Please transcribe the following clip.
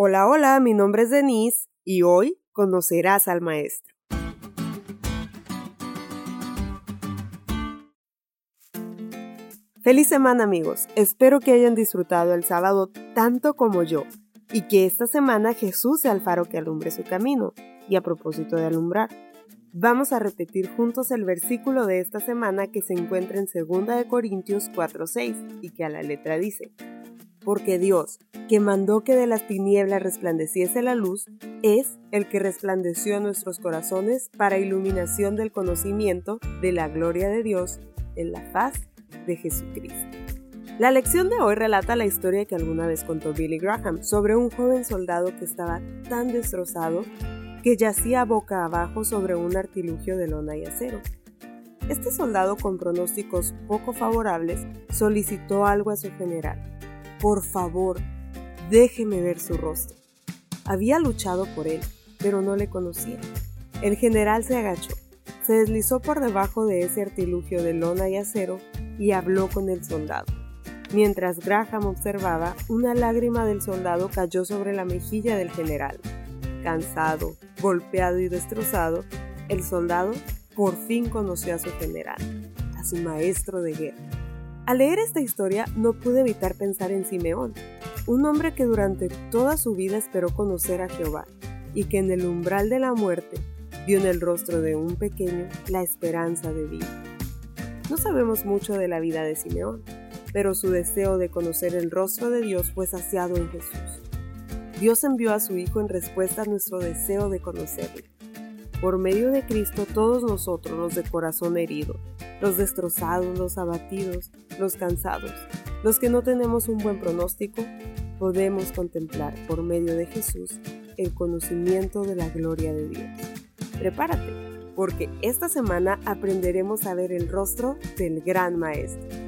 Hola, hola, mi nombre es Denise y hoy conocerás al maestro. Feliz semana amigos, espero que hayan disfrutado el sábado tanto como yo y que esta semana Jesús sea el faro que alumbre su camino. Y a propósito de alumbrar, vamos a repetir juntos el versículo de esta semana que se encuentra en 2 Corintios 4:6 y que a la letra dice, porque Dios, que mandó que de las tinieblas resplandeciese la luz, es el que resplandeció en nuestros corazones para iluminación del conocimiento de la gloria de Dios en la faz de Jesucristo. La lección de hoy relata la historia que alguna vez contó Billy Graham sobre un joven soldado que estaba tan destrozado que yacía boca abajo sobre un artilugio de lona y acero. Este soldado con pronósticos poco favorables solicitó algo a su general por favor, déjeme ver su rostro. Había luchado por él, pero no le conocía. El general se agachó, se deslizó por debajo de ese artilugio de lona y acero y habló con el soldado. Mientras Graham observaba, una lágrima del soldado cayó sobre la mejilla del general. Cansado, golpeado y destrozado, el soldado por fin conoció a su general, a su maestro de guerra. Al leer esta historia no pude evitar pensar en Simeón, un hombre que durante toda su vida esperó conocer a Jehová y que en el umbral de la muerte vio en el rostro de un pequeño la esperanza de vida. No sabemos mucho de la vida de Simeón, pero su deseo de conocer el rostro de Dios fue saciado en Jesús. Dios envió a su Hijo en respuesta a nuestro deseo de conocerle. Por medio de Cristo todos nosotros, los de corazón herido, los destrozados, los abatidos, los cansados, los que no tenemos un buen pronóstico, podemos contemplar por medio de Jesús el conocimiento de la gloria de Dios. Prepárate, porque esta semana aprenderemos a ver el rostro del gran Maestro.